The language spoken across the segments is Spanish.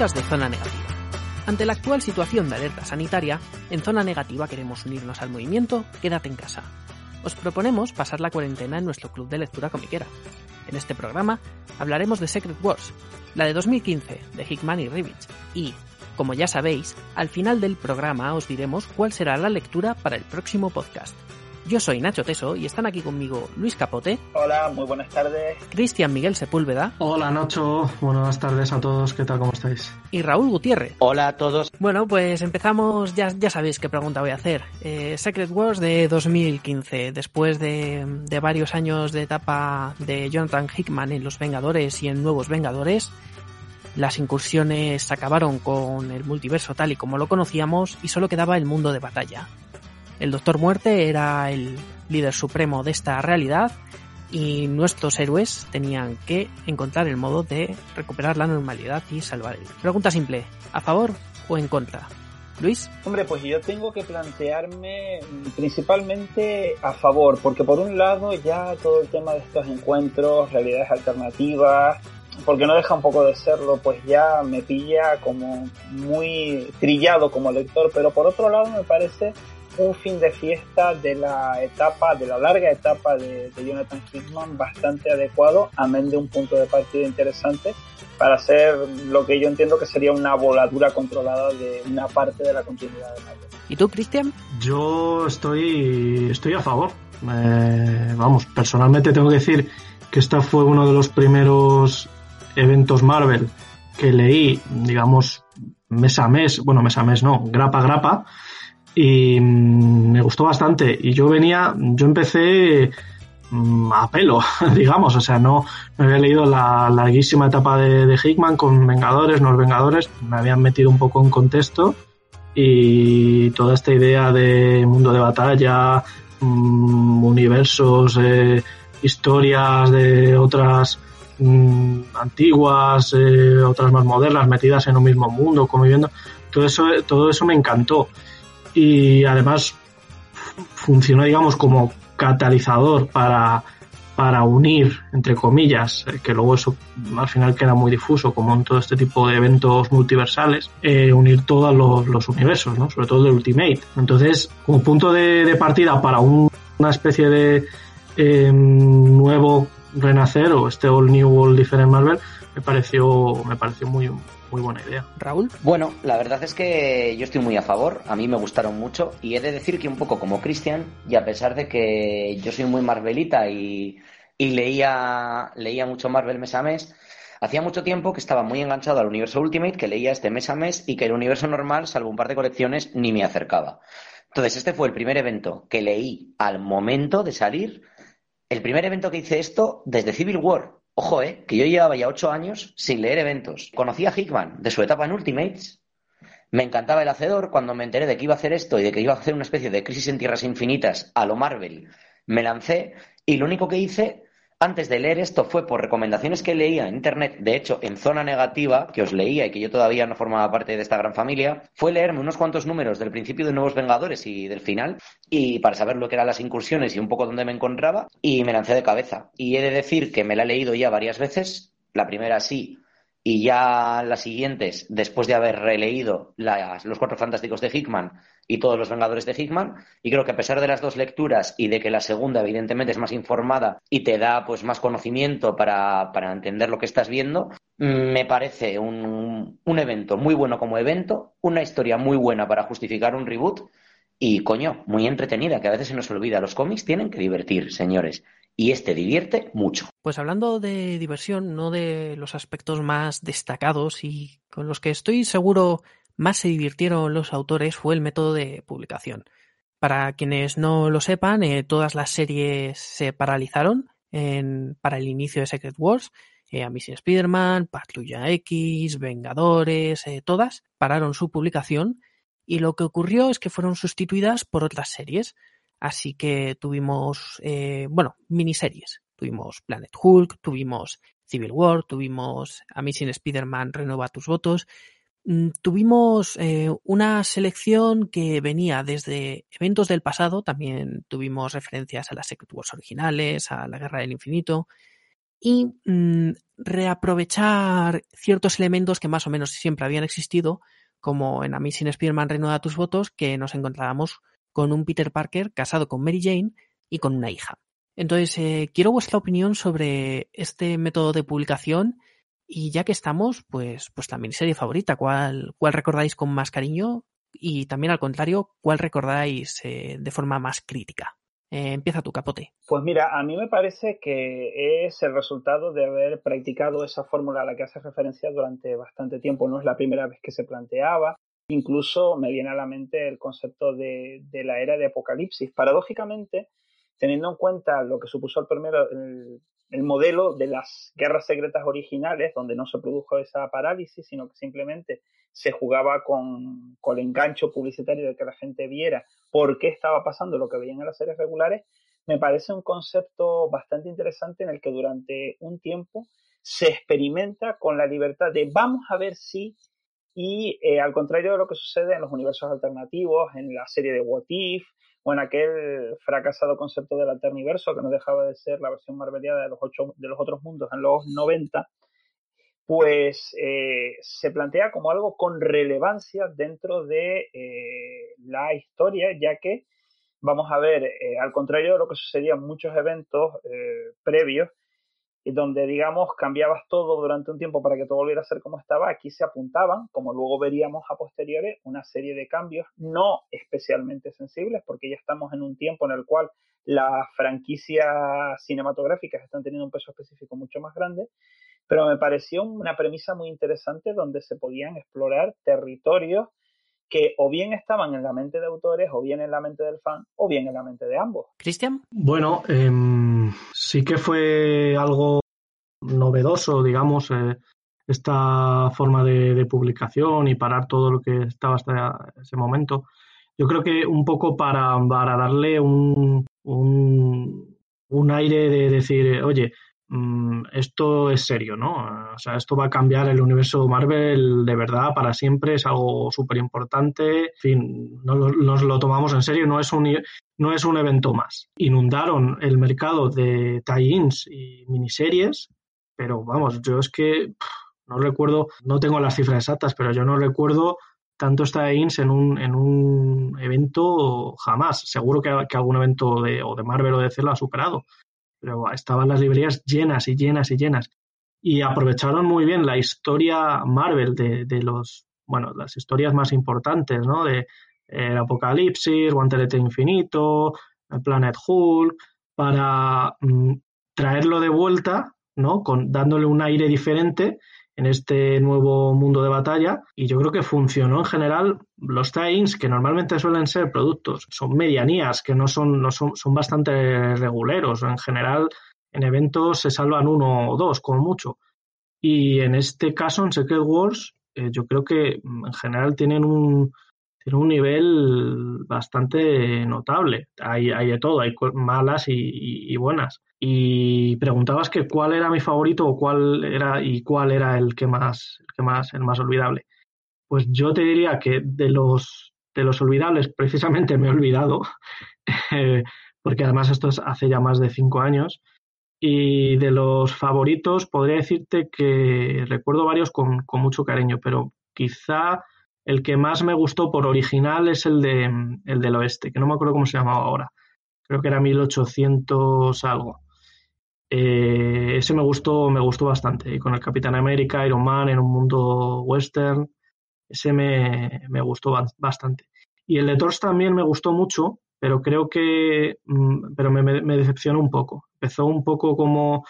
De Zona Negativa. Ante la actual situación de alerta sanitaria, en Zona Negativa queremos unirnos al movimiento Quédate en casa. Os proponemos pasar la cuarentena en nuestro club de lectura comiquera. En este programa hablaremos de Secret Wars, la de 2015 de Hickman y Rivich, y, como ya sabéis, al final del programa os diremos cuál será la lectura para el próximo podcast. Yo soy Nacho Teso y están aquí conmigo Luis Capote. Hola, muy buenas tardes. Cristian Miguel Sepúlveda. Hola Nacho, buenas tardes a todos, ¿qué tal? ¿Cómo estáis? Y Raúl Gutiérrez. Hola a todos. Bueno, pues empezamos, ya, ya sabéis qué pregunta voy a hacer. Eh, Secret Wars de 2015, después de, de varios años de etapa de Jonathan Hickman en Los Vengadores y en Nuevos Vengadores, las incursiones acabaron con el multiverso tal y como lo conocíamos y solo quedaba el mundo de batalla. El Doctor Muerte era el líder supremo de esta realidad y nuestros héroes tenían que encontrar el modo de recuperar la normalidad y salvar el. Pregunta simple, ¿a favor o en contra? Luis. Hombre, pues yo tengo que plantearme principalmente a favor, porque por un lado ya todo el tema de estos encuentros, realidades alternativas, porque no deja un poco de serlo, pues ya me pilla como muy trillado como lector, pero por otro lado me parece un fin de fiesta de la etapa, de la larga etapa de, de Jonathan Hickman bastante adecuado, amén de un punto de partida interesante para hacer lo que yo entiendo que sería una voladura controlada de una parte de la continuidad de Marvel. ¿Y tú, Cristian? Yo estoy, estoy a favor. Eh, vamos, personalmente tengo que decir que este fue uno de los primeros eventos Marvel que leí, digamos, mes a mes, bueno, mes a mes no, grapa a grapa, y me gustó bastante. Y yo venía, yo empecé a pelo, digamos, o sea, no me había leído la larguísima etapa de, de Hickman con Vengadores, no Vengadores, me habían metido un poco en contexto. Y toda esta idea de mundo de batalla, mmm, universos, eh, historias de otras antiguas, eh, otras más modernas, metidas en un mismo mundo, conviviendo, todo eso, todo eso me encantó y además funcionó, digamos, como catalizador para, para unir, entre comillas, que luego eso al final queda muy difuso, como en todo este tipo de eventos multiversales, eh, unir todos los, universos, ¿no? sobre todo el Ultimate. Entonces, como punto de, partida para un, una especie de eh, nuevo renacer o este All New All Different Marvel, me pareció, me pareció muy, muy buena idea. Raúl. Bueno, la verdad es que yo estoy muy a favor, a mí me gustaron mucho y he de decir que un poco como Cristian, y a pesar de que yo soy muy Marvelita y, y leía, leía mucho Marvel mes a mes, hacía mucho tiempo que estaba muy enganchado al universo Ultimate, que leía este mes a mes y que el universo normal, salvo un par de colecciones, ni me acercaba. Entonces, este fue el primer evento que leí al momento de salir. El primer evento que hice esto desde Civil War, Ojo, eh, que yo llevaba ya ocho años sin leer eventos. Conocí a Hickman de su etapa en Ultimates. Me encantaba el hacedor. Cuando me enteré de que iba a hacer esto y de que iba a hacer una especie de crisis en tierras infinitas a lo Marvel, me lancé y lo único que hice antes de leer esto fue por recomendaciones que leía en internet, de hecho en zona negativa, que os leía y que yo todavía no formaba parte de esta gran familia, fue leerme unos cuantos números del principio de Nuevos Vengadores y del final, y para saber lo que eran las incursiones y un poco dónde me encontraba, y me lancé de cabeza. Y he de decir que me la he leído ya varias veces, la primera sí, y ya las siguientes, después de haber releído los Cuatro Fantásticos de Hickman y todos los Vengadores de Hickman, y creo que a pesar de las dos lecturas y de que la segunda evidentemente es más informada y te da pues más conocimiento para, para entender lo que estás viendo, me parece un, un evento muy bueno como evento, una historia muy buena para justificar un reboot y, coño, muy entretenida, que a veces se nos olvida, los cómics tienen que divertir, señores y este divierte mucho. Pues hablando de diversión, no de los aspectos más destacados y con los que estoy seguro más se divirtieron los autores fue el método de publicación. Para quienes no lo sepan, eh, todas las series se paralizaron en, para el inicio de Secret Wars. Eh, Amazing Spider-Man, Patrulla X, Vengadores, eh, todas pararon su publicación y lo que ocurrió es que fueron sustituidas por otras series. Así que tuvimos, eh, bueno, miniseries. Tuvimos Planet Hulk, tuvimos Civil War, tuvimos Amazing Spider-Man Renueva tus votos. Mm, tuvimos eh, una selección que venía desde eventos del pasado, también tuvimos referencias a las Secret Wars originales, a la Guerra del Infinito. y mm, reaprovechar ciertos elementos que más o menos siempre habían existido, como en Amazing Spider-Man Renueva tus votos, que nos encontrábamos con un Peter Parker casado con Mary Jane y con una hija. Entonces, eh, quiero vuestra opinión sobre este método de publicación y ya que estamos, pues, pues la miniserie favorita, ¿cuál, cuál recordáis con más cariño? Y también al contrario, ¿cuál recordáis eh, de forma más crítica? Eh, empieza tu capote. Pues mira, a mí me parece que es el resultado de haber practicado esa fórmula a la que hace referencia durante bastante tiempo. No es la primera vez que se planteaba. Incluso me viene a la mente el concepto de, la era de Apocalipsis. Paradójicamente, teniendo en cuenta lo que supuso el primero, el, el, modelo de las guerras secretas originales, donde no se produjo esa parálisis, sino que simplemente se jugaba con, con, el engancho publicitario de que la gente viera por qué estaba pasando lo que veían en las series regulares, me parece un concepto bastante interesante en el que durante un tiempo se experimenta con la libertad de vamos a ver si y eh, al contrario de lo que sucede en los universos alternativos, en la serie de What If, o en aquel fracasado concepto del alterniverso que no dejaba de ser la versión marveliada de los, ocho, de los otros mundos en los 90, pues eh, se plantea como algo con relevancia dentro de eh, la historia, ya que vamos a ver, al contrario de lo que sucedía en muchos eventos previos, donde, digamos, cambiabas todo durante un tiempo para que todo volviera a ser como estaba, aquí se apuntaban, como luego veríamos a posteriores, una serie de cambios no especialmente sensibles, porque ya estamos en un tiempo en el cual las franquicias cinematográficas están teniendo un peso específico mucho más grande, pero me pareció una premisa muy interesante donde se podían explorar territorios que o bien estaban en la mente de autores, o bien en la mente del fan, o bien en la mente de ambos. Cristian. Bueno, em, sí que fue algo novedoso, digamos, eh, esta forma de, publicación y parar todo lo que estaba hasta ese momento. Yo creo que un poco para, para darle un, un, un aire de decir, oye, Mm, esto es serio, ¿no? O sea, esto va a cambiar el universo Marvel de verdad para siempre, es algo súper importante, en fin, nos lo, tomamos en serio, no es, un, no es un evento más. Inundaron el mercado de tie-ins y miniseries, pero vamos, yo es que no recuerdo, no tengo las cifras exactas, pero yo no recuerdo tantos tie-ins en un, en un evento jamás. Seguro que, que algún evento de, o de Marvel o de DC lo ha superado pero estaban las librerías llenas y llenas y llenas. Y aprovecharon muy bien la historia Marvel de, de los, bueno, las historias más importantes, ¿no? De el Apocalipsis, Guantelete Infinito, Planet Hulk, para mm, traerlo de vuelta, ¿no? Con, dándole un aire diferente en este nuevo mundo de batalla y yo creo que funcionó en general los tie-ins que normalmente suelen ser productos son medianías que no son no son, son bastante reguleros en general en eventos se salvan uno o dos como mucho y en este caso en Secret Wars eh, yo creo que mm, en general tienen un tiene un nivel bastante notable. Hay, hay de todo, hay malas y, buenas. Y preguntabas que cuál era mi favorito o cuál era y cuál era el que más, el más olvidable. Pues yo te diría que de los de los olvidables, precisamente me he olvidado, eh, porque además esto es hace ya más de cinco años. Y de los favoritos, podría decirte que recuerdo varios con, con mucho cariño, pero quizá el que más me gustó por original es el, de, el del oeste, que no me acuerdo cómo se llamaba ahora. Creo que era 1800 algo. Eh, ese me gustó, me gustó bastante. Y con el Capitán América, Iron Man en un mundo western, ese me, me gustó bastante. Y el de Thor también me gustó mucho, pero creo que mm, pero me, me, decepcionó un poco. Empezó un poco como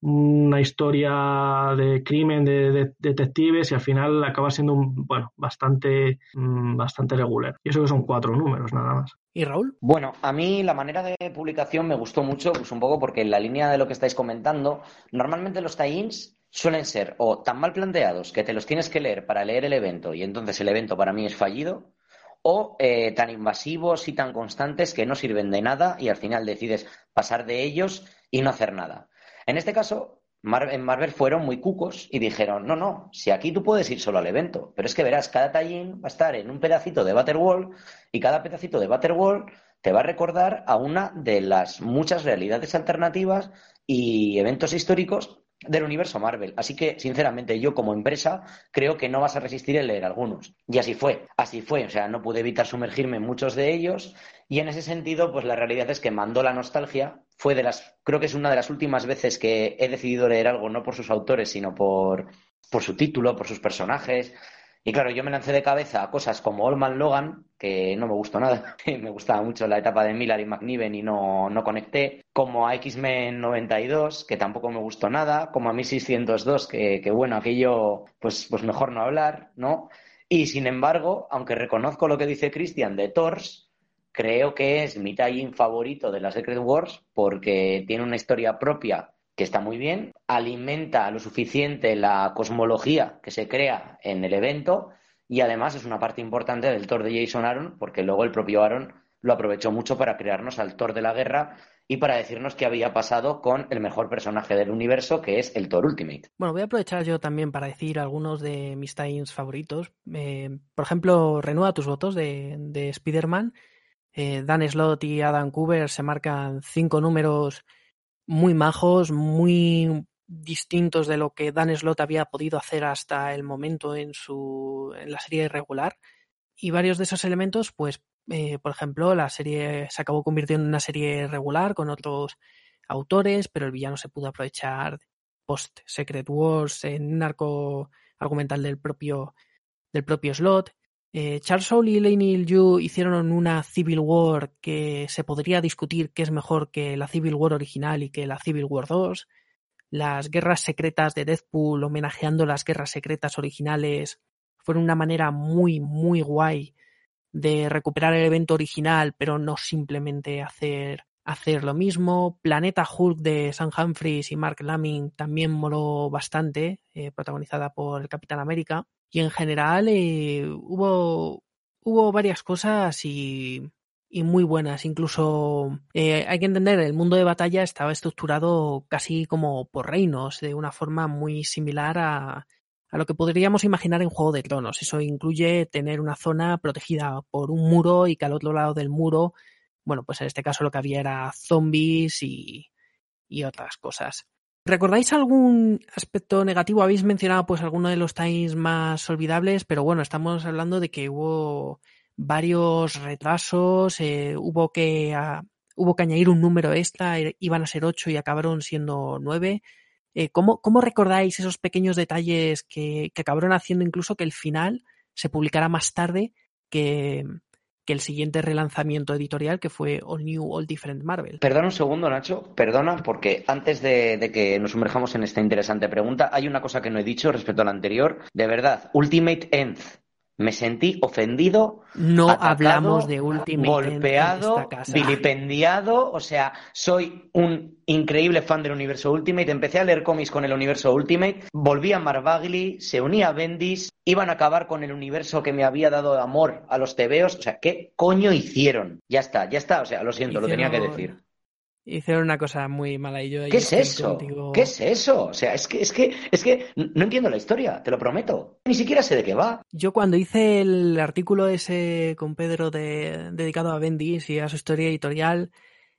una historia de crimen de, detectives y al final acaba siendo un, bueno, bastante, mm, bastante regular. Y eso que son cuatro números nada más. ¿Y Raúl? Bueno, a mí la manera de publicación me gustó mucho, pues un poco porque en la línea de lo que estáis comentando, normalmente los tie-ins suelen ser o tan mal planteados que te los tienes que leer para leer el evento y entonces el evento para mí es fallido, o eh, tan invasivos y tan constantes que no sirven de nada y al final decides pasar de ellos y no hacer nada. En este caso, en Marvel fueron muy cucos y dijeron, no, no, si aquí tú puedes ir solo al evento, pero es que verás, cada tallín va a estar en un pedacito de Butterwall y cada pedacito de Butterwall te va a recordar a una de las muchas realidades alternativas y eventos históricos del universo Marvel. Así que, sinceramente, yo como empresa creo que no vas a resistir el leer algunos. Y así fue, así fue. O sea, no pude evitar sumergirme en muchos de ellos. Y en ese sentido, pues la realidad es que mandó la nostalgia. Fue de las, creo que es una de las últimas veces que he decidido leer algo, no por sus autores, sino por, por su título, por sus personajes. Y claro, yo me lancé de cabeza a cosas como Old Man Logan, que no me gustó nada. me gustaba mucho la etapa de Miller y McNiven y no, no conecté. Como a X-Men 92, que tampoco me gustó nada. Como a 1602, que, que bueno, aquello, pues, pues mejor no hablar, ¿no? Y sin embargo, aunque reconozco lo que dice Christian de Thors, creo que es mi tie favorito de la Secret Wars porque tiene una historia propia que está muy bien, alimenta lo suficiente la cosmología que se crea en el evento y además es una parte importante del Thor de Jason Aaron, porque luego el propio Aaron lo aprovechó mucho para crearnos al Thor de la guerra y para decirnos qué había pasado con el mejor personaje del universo, que es el Thor Ultimate. Bueno, voy a aprovechar yo también para decir algunos de mis times favoritos. Eh, por ejemplo, renueva tus votos de, de Spider-Man. Eh, Dan Slott y Adam Cooper se marcan cinco números muy majos, muy distintos de lo que Dan Slott había podido hacer hasta el momento en su en la serie regular y varios de esos elementos pues eh, por ejemplo la serie se acabó convirtiendo en una serie regular con otros autores pero el villano se pudo aprovechar post Secret Wars en un arco argumental del propio del propio Slot eh, Charles Soule y Lane Yu hicieron una Civil War que se podría discutir qué es mejor que la Civil War original y que la Civil War 2. Las guerras secretas de Deadpool homenajeando las guerras secretas originales fueron una manera muy, muy guay de recuperar el evento original, pero no simplemente hacer, hacer lo mismo. Planeta Hulk de Sam Humphries y Mark Lamming también moló bastante, eh, protagonizada por el Capitán América. Y en general eh, hubo, hubo varias cosas y, y muy buenas. Incluso eh, hay que entender, el mundo de batalla estaba estructurado casi como por reinos, de una forma muy similar a, a lo que podríamos imaginar en Juego de Tronos. Eso incluye tener una zona protegida por un muro y que al otro lado del muro, bueno, pues en este caso lo que había era zombies y, y otras cosas. ¿Recordáis algún aspecto negativo? Habéis mencionado pues alguno de los times más olvidables, pero bueno, estamos hablando de que hubo varios retrasos, eh, hubo que uh, hubo que añadir un número extra, eh, iban a ser ocho y acabaron siendo nueve. Eh, ¿cómo, ¿cómo, recordáis esos pequeños detalles que, que acabaron haciendo incluso que el final se publicara más tarde que, que el siguiente relanzamiento editorial que fue All New, All Different Marvel. Perdona un segundo, Nacho, perdona, porque antes de, de, que nos sumerjamos en esta interesante pregunta, hay una cosa que no he dicho respecto a la anterior. De verdad, Ultimate End me sentí ofendido. No atacado, hablamos de Ultimate golpeado, en esta casa. vilipendiado. O sea, soy un increíble fan del universo Ultimate. Empecé a leer cómics con el universo Ultimate. Volví a Marvagli, se unía a Bendis. Iban a acabar con el universo que me había dado amor a los tebeos. O sea, ¿qué coño hicieron? Ya está, ya está. O sea, lo siento, hicieron... lo tenía que decir. Hicieron una cosa muy mala y yo. ¿Qué es eso? Contigo... ¿Qué es eso? O sea, es que, es que, es que no entiendo la historia, te lo prometo. Ni siquiera sé de qué va. Yo cuando hice el artículo ese con Pedro de, dedicado a Bendis y a su historia editorial,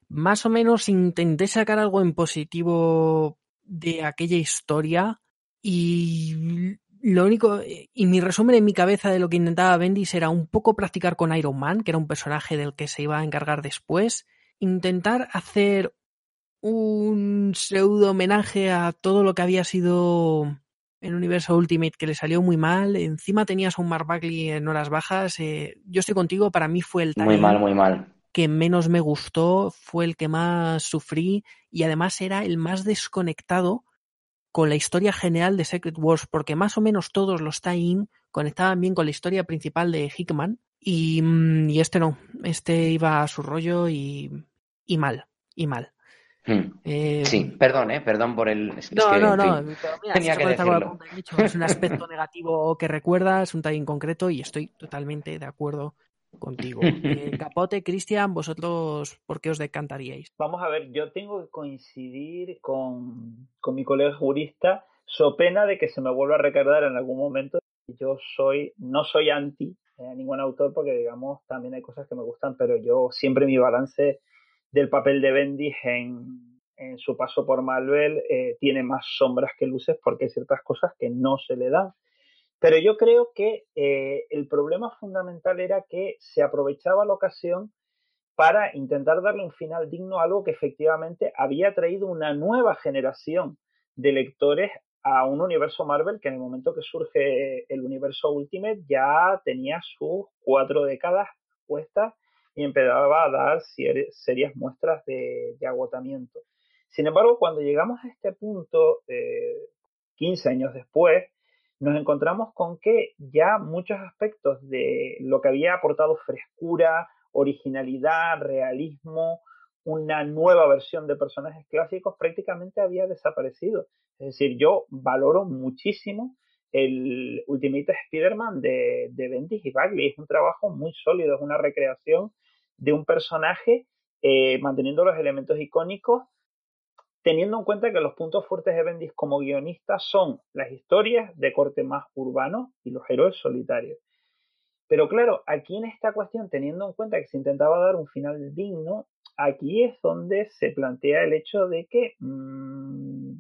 más o menos intenté sacar algo en positivo de aquella historia y lo único, y mi resumen en mi cabeza de lo que intentaba Bendis era un poco practicar con Iron Man, que era un personaje del que se iba a encargar después intentar hacer un pseudo homenaje a todo lo que había sido el universo Ultimate que le salió muy mal. Encima tenías a un Mark Bagley en horas bajas. Eh, yo estoy contigo, para mí fue el muy mal, muy mal. que menos me gustó, fue el que más sufrí y además era el más desconectado con la historia general de Secret Wars, porque más o menos todos los tie-in conectaban bien con la historia principal de Hickman y, y este no, este iba a su rollo y, y mal, y mal. Hmm. Eh, sí, perdón, ¿eh? Perdón por el... Es, no, es que, no, no, en fin, pero mira, tenía si que decirlo. es un aspecto negativo que recuerdas, un tie concreto y estoy totalmente de acuerdo contigo. Eh, Capote, Cristian, vosotros, ¿por qué os decantaríais? Vamos a ver, yo tengo que coincidir con, con mi colega jurista, so pena de que se me vuelva a recordar en algún momento. Yo soy, no soy anti a ningún autor porque, digamos, también hay cosas que me gustan, pero yo siempre mi balance del papel de Bendis en, en su paso por Marvel eh, tiene más sombras que luces porque hay ciertas cosas que no se le dan. Pero yo creo que eh, el problema fundamental era que se aprovechaba la ocasión para intentar darle un final digno a algo que efectivamente había traído una nueva generación de lectores a un universo Marvel que en el momento que surge el universo Ultimate ya tenía sus cuatro décadas puestas y empezaba a dar serias muestras de, agotamiento. Sin embargo, cuando llegamos a este punto, 15 años después, nos encontramos con que ya muchos aspectos de lo que había aportado frescura, originalidad, realismo, una nueva versión de personajes clásicos prácticamente había desaparecido. Es decir, yo valoro muchísimo el Ultimate Spider-Man de, de Bendis y Bagley. Es un trabajo muy sólido, es una recreación de un personaje eh, manteniendo los elementos icónicos, teniendo en cuenta que los puntos fuertes de Bendis como guionista son las historias de corte más urbano y los héroes solitarios. Pero claro, aquí en esta cuestión, teniendo en cuenta que se intentaba dar un final digno, aquí es donde se plantea el hecho de que mmm,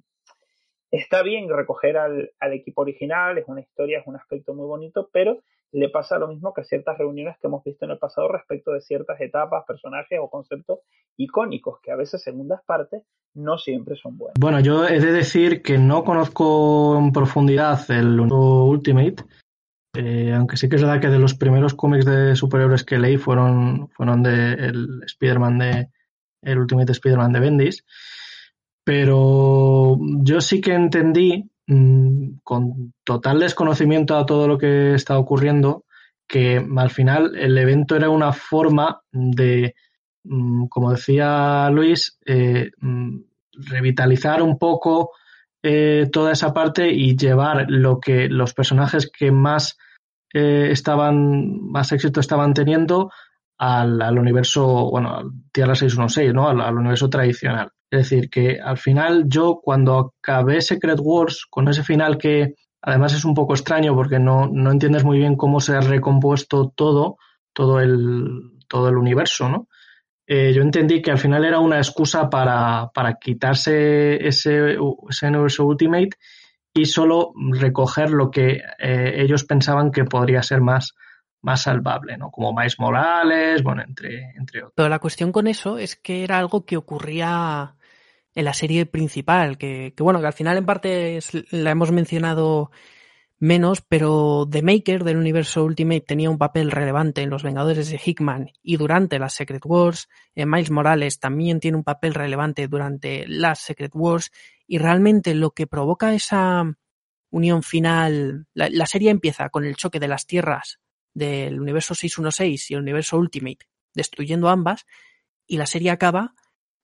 está bien recoger al, al, equipo original, es una historia, es un aspecto muy bonito, pero le pasa lo mismo que ciertas reuniones que hemos visto en el pasado respecto de ciertas etapas, personajes o conceptos icónicos que a veces segundas partes no siempre son buenos. Bueno, yo he de decir que no conozco en profundidad el Ultimate, eh, aunque sí que es verdad que de los primeros cómics de superhéroes que leí fueron, fueron de el Spider-Man de el Ultimate Spider-Man de Bendis. Pero yo sí que entendí, mmm, con total desconocimiento a todo lo que está ocurriendo, que al final el evento era una forma de, mmm, como decía Luis, eh, mmm, revitalizar un poco eh, toda esa parte y llevar lo que los personajes que más eh, estaban, más éxito estaban teniendo al, universo, bueno, al Tierra 616, ¿no? Al, universo tradicional. Es decir, que al final yo cuando acabé Secret Wars, con ese final que además es un poco extraño porque no, no entiendes muy bien cómo se ha recompuesto todo, todo el, todo el universo, ¿no? Eh, yo entendí que al final era una excusa para, para quitarse ese, ese universo Ultimate y solo recoger lo que eh, ellos pensaban que podría ser más, más salvable, ¿no? Como Miles Morales, bueno, entre, entre otros. Pero la cuestión con eso es que era algo que ocurría en la serie principal, que, que bueno, que al final en parte es, la hemos mencionado menos, pero The Maker del universo Ultimate tenía un papel relevante en Los Vengadores de Hickman y durante las Secret Wars. Eh, Miles Morales también tiene un papel relevante durante las Secret Wars y realmente lo que provoca esa unión final, la, la serie empieza con el choque de las tierras del universo 616 y el universo Ultimate, destruyendo ambas, y la serie acaba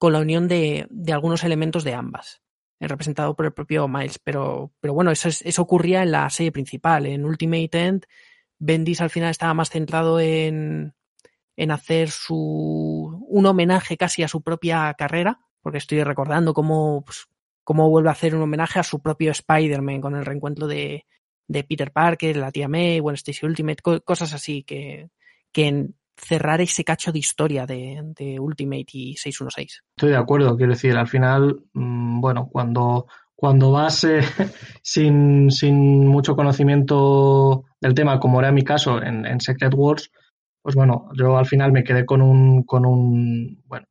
con la unión de, algunos elementos de ambas, eh, representado por el propio Miles. Pero, bueno, eso, es, eso ocurría en la serie principal. En Ultimate End, Bendis al final estaba más centrado en, en hacer su, un homenaje casi a su propia carrera, porque estoy recordando cómo, pues, cómo vuelve a hacer un homenaje a su propio Spider-Man con el reencuentro de, Peter Parker, la tía May, Gwen Stacy Ultimate, co cosas así que, que en cerrar ese cacho de historia de, Ultimate y 616. Estoy de acuerdo, quiero decir, al final, mmm, bueno, cuando, cuando vas eh, sin, sin mucho conocimiento del tema, como era mi caso en, en, Secret Wars, pues bueno, yo al final me quedé con un, con un, bueno,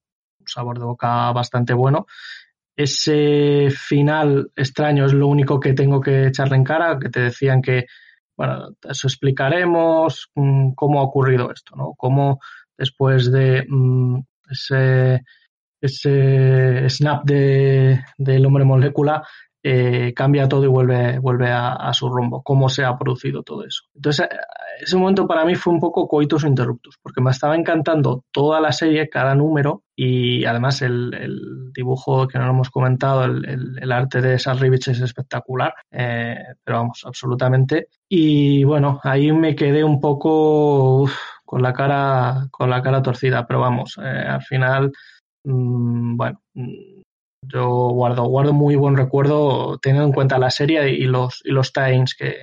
sabor de boca bastante bueno ese final extraño es lo único que tengo que echarle en cara, que te decían que, bueno, eso explicaremos mmm, cómo ha ocurrido esto, ¿no? Cómo después de mmm, ese, ese snap de, del hombre molécula eh, cambia todo y vuelve, vuelve a, a, su rumbo, cómo se ha producido todo eso. Entonces, ese momento para mí fue un poco coitus interruptus, porque me estaba encantando toda la serie, cada número, y además el, el dibujo que no lo hemos comentado, el, el, el arte de esas Rivich es espectacular, eh, pero vamos, absolutamente. Y bueno, ahí me quedé un poco uf, con la cara, con la cara torcida, pero vamos, eh, al final, mmm, bueno yo guardo, guardo muy buen recuerdo teniendo en cuenta la serie y los, y los times que,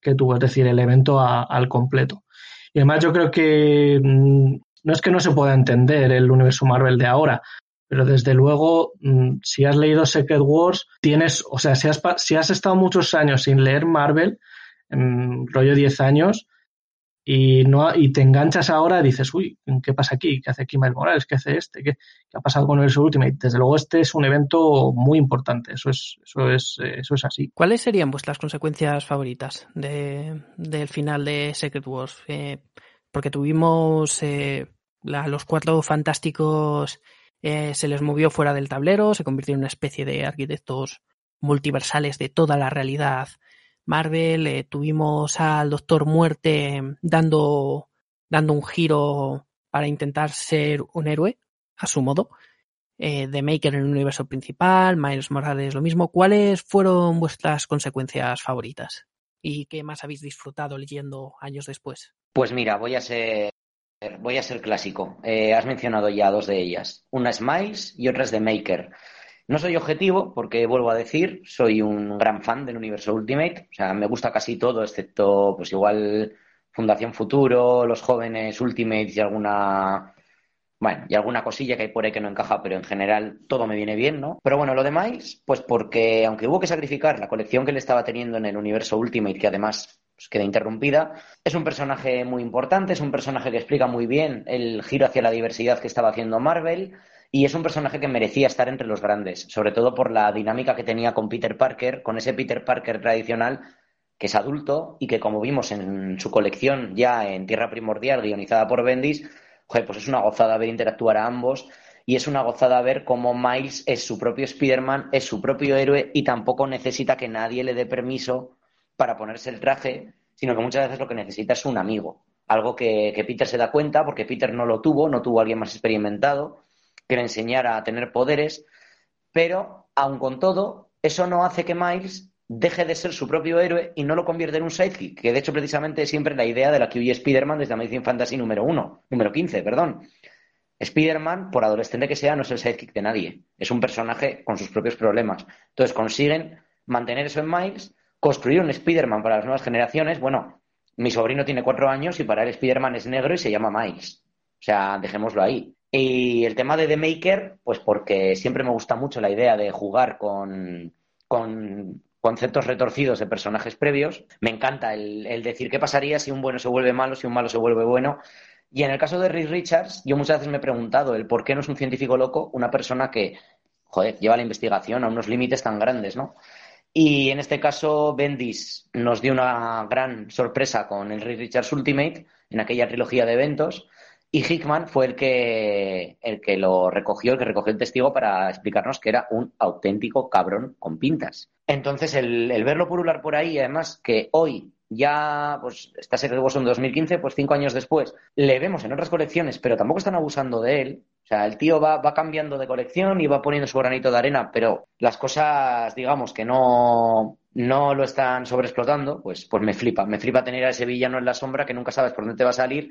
que tuvo, es decir, el evento a, al completo. Y además yo creo que mm, no es que no se pueda entender el universo Marvel de ahora, pero desde luego, mm, si has leído Secret Wars, tienes, o sea, si has, si has estado muchos años sin leer Marvel, rollo 10 años, y no y te enganchas ahora dices, uy, ¿qué pasa aquí? ¿Qué hace aquí Miles Morales? ¿Qué hace este? ¿Qué, ha pasado con el Ultimate? Desde luego este es un evento muy importante, eso es, eso es, eso es así. ¿Cuáles serían vuestras consecuencias favoritas de, del final de Secret Wars? Eh, porque tuvimos eh, los cuatro fantásticos eh, se les movió fuera del tablero, se convirtió en una especie de arquitectos multiversales de toda la realidad Marvel, eh, tuvimos al Doctor Muerte dando, dando un giro para intentar ser un héroe, a su modo. Eh, The Maker en el universo principal, Miles Morales lo mismo. ¿Cuáles fueron vuestras consecuencias favoritas? ¿Y qué más habéis disfrutado leyendo años después? Pues mira, voy a ser, voy a ser clásico. Eh, has mencionado ya dos de ellas. Una es Miles y otra es The Maker. No soy objetivo porque, vuelvo a decir, soy un gran fan del universo Ultimate. O sea, me gusta casi todo, excepto, pues igual, Fundación Futuro, los jóvenes Ultimates y alguna. Bueno, y alguna cosilla que hay por ahí que no encaja, pero en general todo me viene bien, ¿no? Pero bueno, lo demás, pues porque aunque hubo que sacrificar la colección que le estaba teniendo en el universo Ultimate, que además pues, queda interrumpida, es un personaje muy importante, es un personaje que explica muy bien el giro hacia la diversidad que estaba haciendo Marvel y es un personaje que merecía estar entre los grandes, sobre todo por la dinámica que tenía con Peter Parker, con ese Peter Parker tradicional que es adulto y que como vimos en su colección ya en Tierra Primordial, guionizada por Bendis, pues es una gozada ver interactuar a ambos y es una gozada ver cómo Miles es su propio Spider-Man, es su propio héroe y tampoco necesita que nadie le dé permiso para ponerse el traje, sino que muchas veces lo que necesita es un amigo. Algo que, que Peter se da cuenta porque Peter no lo tuvo, no tuvo a alguien más experimentado que le enseñara a tener poderes, pero aun con todo, eso no hace que Miles deje de ser su propio héroe y no lo convierta en un sidekick, que de hecho precisamente es siempre la idea de la que huye Spider-Man desde Amazing Fantasy número uno, número 15, perdón. Spider-Man, por adolescente que sea, no es el sidekick de nadie. Es un personaje con sus propios problemas. Entonces consiguen mantener eso en Miles, construir un Spider-Man para las nuevas generaciones. Bueno, mi sobrino tiene cuatro años y para él Spider-Man es negro y se llama Miles. O sea, dejémoslo ahí. Y el tema de The Maker, pues porque siempre me gusta mucho la idea de jugar con, conceptos retorcidos de personajes previos. Me encanta el, decir qué pasaría si un bueno se vuelve malo, si un malo se vuelve bueno. Y en el caso de Rick Richards, yo muchas veces me he preguntado el por qué no es un científico loco una persona que, joder, lleva la investigación a unos límites tan grandes, ¿no? Y en este caso, Bendis nos dio una gran sorpresa con el Rick Richards Ultimate en aquella trilogía de eventos y Hickman fue el que, el que lo recogió, el que recogió el testigo para explicarnos que era un auténtico cabrón con pintas. Entonces, el, verlo purular por ahí, además que hoy ya, pues, está Secret Wars en 2015, pues cinco años después, le vemos en otras colecciones, pero tampoco están abusando de él. O sea, el tío va, va cambiando de colección y va poniendo su granito de arena, pero las cosas, digamos, que no, no lo están sobreexplotando, pues, pues me flipa. Me flipa tener a ese villano en la sombra que nunca sabes por dónde te va a salir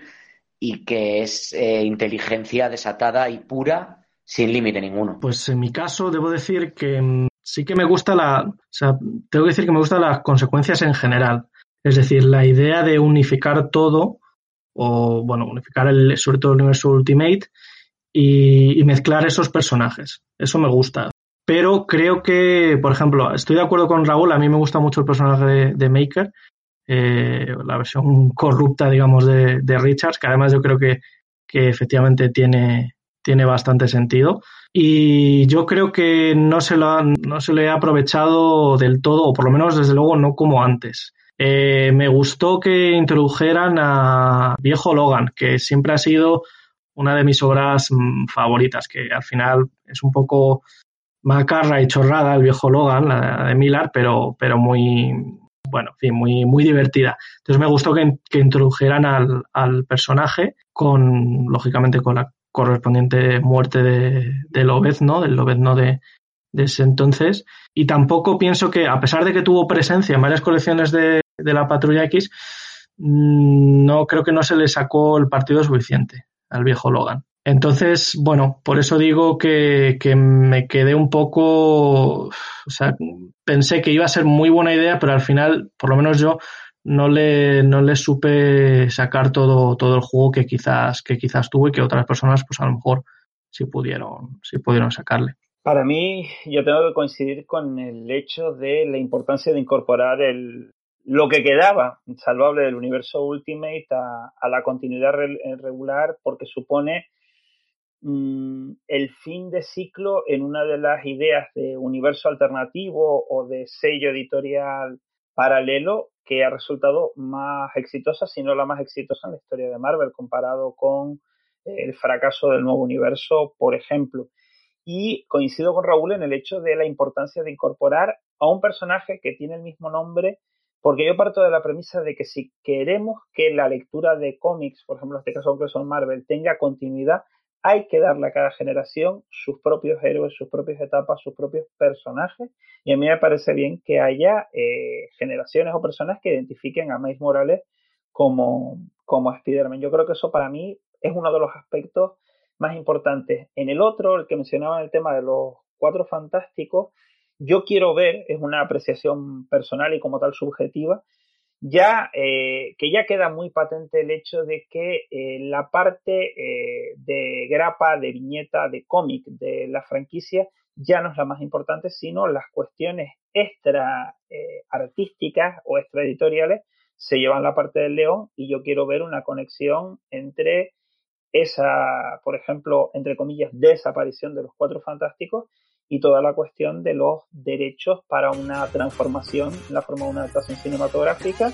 y que es eh, inteligencia desatada y pura sin límite ninguno. Pues en mi caso debo decir que mm, sí que me gusta la, o sea, tengo que decir que me gustan las consecuencias en general. Es decir, la idea de unificar todo, o bueno, unificar el, sobre todo el universo Ultimate y, mezclar esos personajes. Eso me gusta. Pero creo que, por ejemplo, estoy de acuerdo con Raúl, a mí me gusta mucho el personaje de Maker, eh, la versión corrupta, digamos, de, Richards, que además yo creo que, efectivamente tiene, tiene bastante sentido. Y yo creo que no se, lo no se le ha aprovechado del todo, o por lo menos desde luego no como antes. Eh, me gustó que introdujeran a Viejo Logan, que siempre ha sido una de mis obras mm, favoritas, que al final es un poco macarra y chorrada el Viejo Logan, la de Millar, pero, pero muy, bueno, en fin, muy, muy divertida. Entonces me gustó que, introdujeran al, al, personaje con, lógicamente, con la correspondiente muerte de, de Lobez, ¿no? Del no de, de ese entonces. Y tampoco pienso que, a pesar de que tuvo presencia en varias colecciones de, de la Patrulla X, mm, no creo que no se le sacó el partido suficiente al viejo Logan. Entonces, bueno, por eso digo que, me quedé un poco, o sea, pensé que iba a ser muy buena idea, pero al final, por lo menos yo, no le, no le supe sacar todo, todo el juego que quizás, que quizás tuve que otras personas, pues a lo mejor sí pudieron, sí pudieron sacarle. Para mí, yo tengo que coincidir con el hecho de la importancia de incorporar el, lo que quedaba salvable del universo Ultimate a, la continuidad regular, porque supone mm, el fin de ciclo en una de las ideas de universo alternativo o de sello editorial paralelo que ha resultado más exitosa, si no la más exitosa en la historia de Marvel, comparado con el fracaso del nuevo universo, por ejemplo. Y coincido con Raúl en el hecho de la importancia de incorporar a un personaje que tiene el mismo nombre, porque yo parto de la premisa de que si queremos que la lectura de cómics, por ejemplo, en este caso son Marvel, tenga continuidad, hay que darle a cada generación sus propios héroes, sus propias etapas, sus propios personajes. Y a mí me parece bien que haya eh, generaciones o personas que identifiquen a Miles Morales como, como Spider-Man. Yo creo que eso para mí es uno de los aspectos más importantes. En el otro, el que mencionaba en el tema de los cuatro fantásticos, yo quiero ver, es una apreciación personal y como tal subjetiva, ya eh, que ya queda muy patente el hecho de que eh, la parte eh, de grapa, de viñeta, de cómic de la franquicia ya no es la más importante, sino las cuestiones extra artísticas o extra editoriales se llevan la parte del león y yo quiero ver una conexión entre esa, por ejemplo, entre comillas, desaparición de los cuatro fantásticos y toda la cuestión de los derechos para una transformación en la forma de una adaptación cinematográfica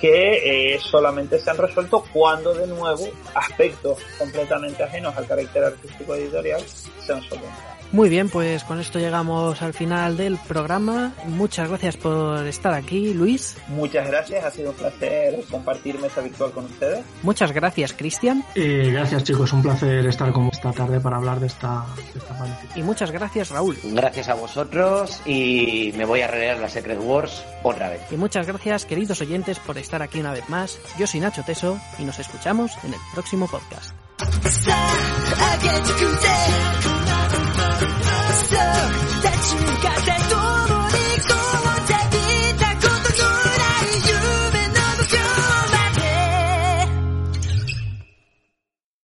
que eh, solamente se han resuelto cuando de nuevo aspectos completamente ajenos al carácter artístico editorial se han solventado. Muy bien, pues con esto llegamos al final del programa. Muchas gracias por estar aquí, Luis. Muchas gracias, ha sido un placer compartir mesa virtual con ustedes. Muchas gracias, Cristian. Eh, gracias, chicos, un placer estar con esta tarde para hablar de esta, de Y muchas gracias, Raúl. Gracias a vosotros y me voy a releer la Secret Wars otra vez. Y muchas gracias, queridos oyentes, por estar aquí una vez más. Yo soy Nacho Teso y nos escuchamos en el próximo podcast. stuck that you got that door.